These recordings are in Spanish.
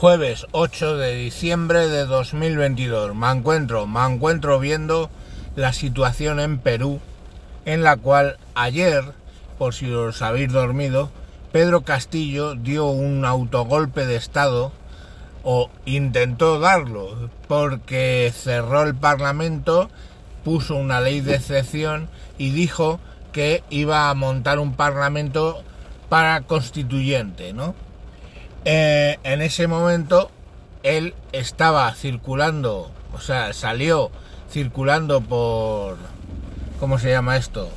Jueves 8 de diciembre de 2022. Me encuentro, me encuentro viendo la situación en Perú, en la cual ayer, por si os habéis dormido, Pedro Castillo dio un autogolpe de Estado, o intentó darlo, porque cerró el Parlamento, puso una ley de excepción y dijo que iba a montar un Parlamento para constituyente, ¿no? Eh, en ese momento él estaba circulando, o sea, salió circulando por, ¿cómo se llama esto?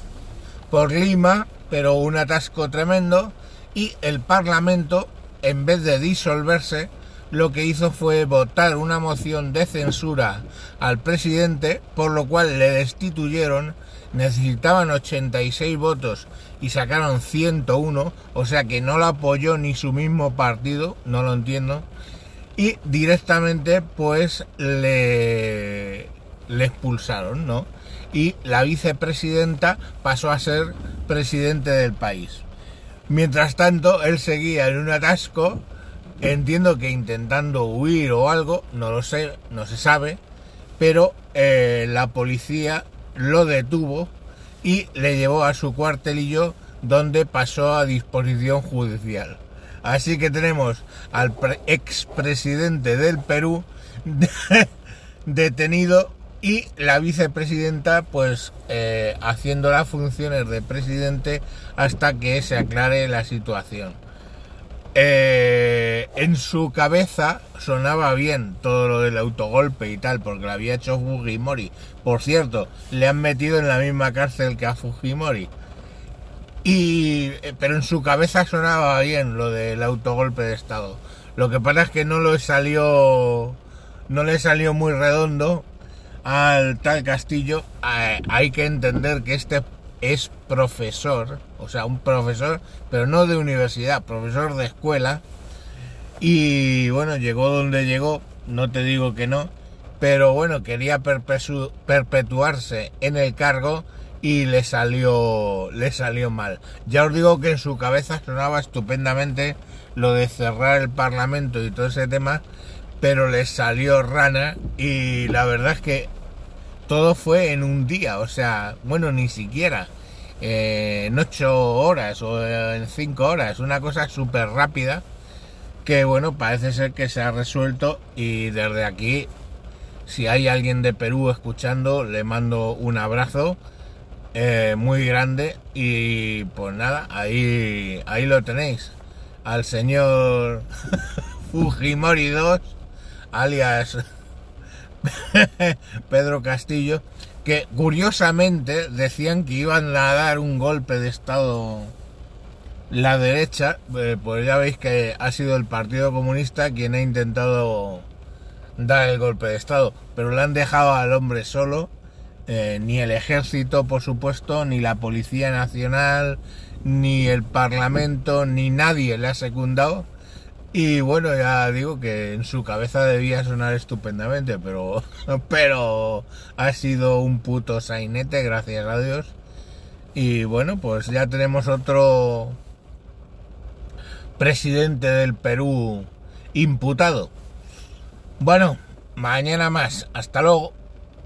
Por Lima, pero un atasco tremendo y el Parlamento, en vez de disolverse, lo que hizo fue votar una moción de censura al presidente, por lo cual le destituyeron, necesitaban 86 votos y sacaron 101, o sea que no lo apoyó ni su mismo partido, no lo entiendo, y directamente pues le, expulsaron, ¿no? Y la vicepresidenta pasó a ser presidente del país. Mientras tanto, él seguía en un atasco, entiendo que intentando huir o algo, no lo sé, no se sabe, pero eh, la policía lo detuvo y le llevó a su cuartelillo donde pasó a disposición judicial. Así que tenemos al expresidente del Perú detenido y la vicepresidenta pues eh, haciendo las funciones de presidente hasta que se aclare la situación. Eh, en su cabeza sonaba bien todo lo del autogolpe y tal, porque lo había hecho Fujimori. Por cierto, le han metido en la misma cárcel que a Fujimori. Y, eh, pero en su cabeza sonaba bien lo del autogolpe de Estado. Lo que pasa es que no le salió, no le salió muy redondo al tal Castillo. Eh, hay que entender que este es profesor, o sea, un profesor, pero no de universidad, profesor de escuela. Y bueno, llegó donde llegó, no te digo que no, pero bueno, quería perpetuarse en el cargo y le salió le salió mal. Ya os digo que en su cabeza sonaba estupendamente lo de cerrar el parlamento y todo ese tema, pero le salió rana y la verdad es que todo fue en un día, o sea, bueno, ni siquiera eh, en ocho horas o en cinco horas, una cosa súper rápida que bueno, parece ser que se ha resuelto y desde aquí, si hay alguien de Perú escuchando, le mando un abrazo eh, muy grande y pues nada, ahí, ahí lo tenéis, al señor Fujimori 2, alias Pedro Castillo, que curiosamente decían que iban a dar un golpe de Estado la derecha, eh, pues ya veis que ha sido el Partido Comunista quien ha intentado dar el golpe de Estado, pero le han dejado al hombre solo, eh, ni el ejército por supuesto, ni la Policía Nacional, ni el Parlamento, ni nadie le ha secundado y bueno, ya digo que en su cabeza debía sonar estupendamente, pero, pero ha sido un puto sainete, gracias a Dios. Y bueno, pues ya tenemos otro presidente del Perú imputado. Bueno, mañana más. Hasta luego.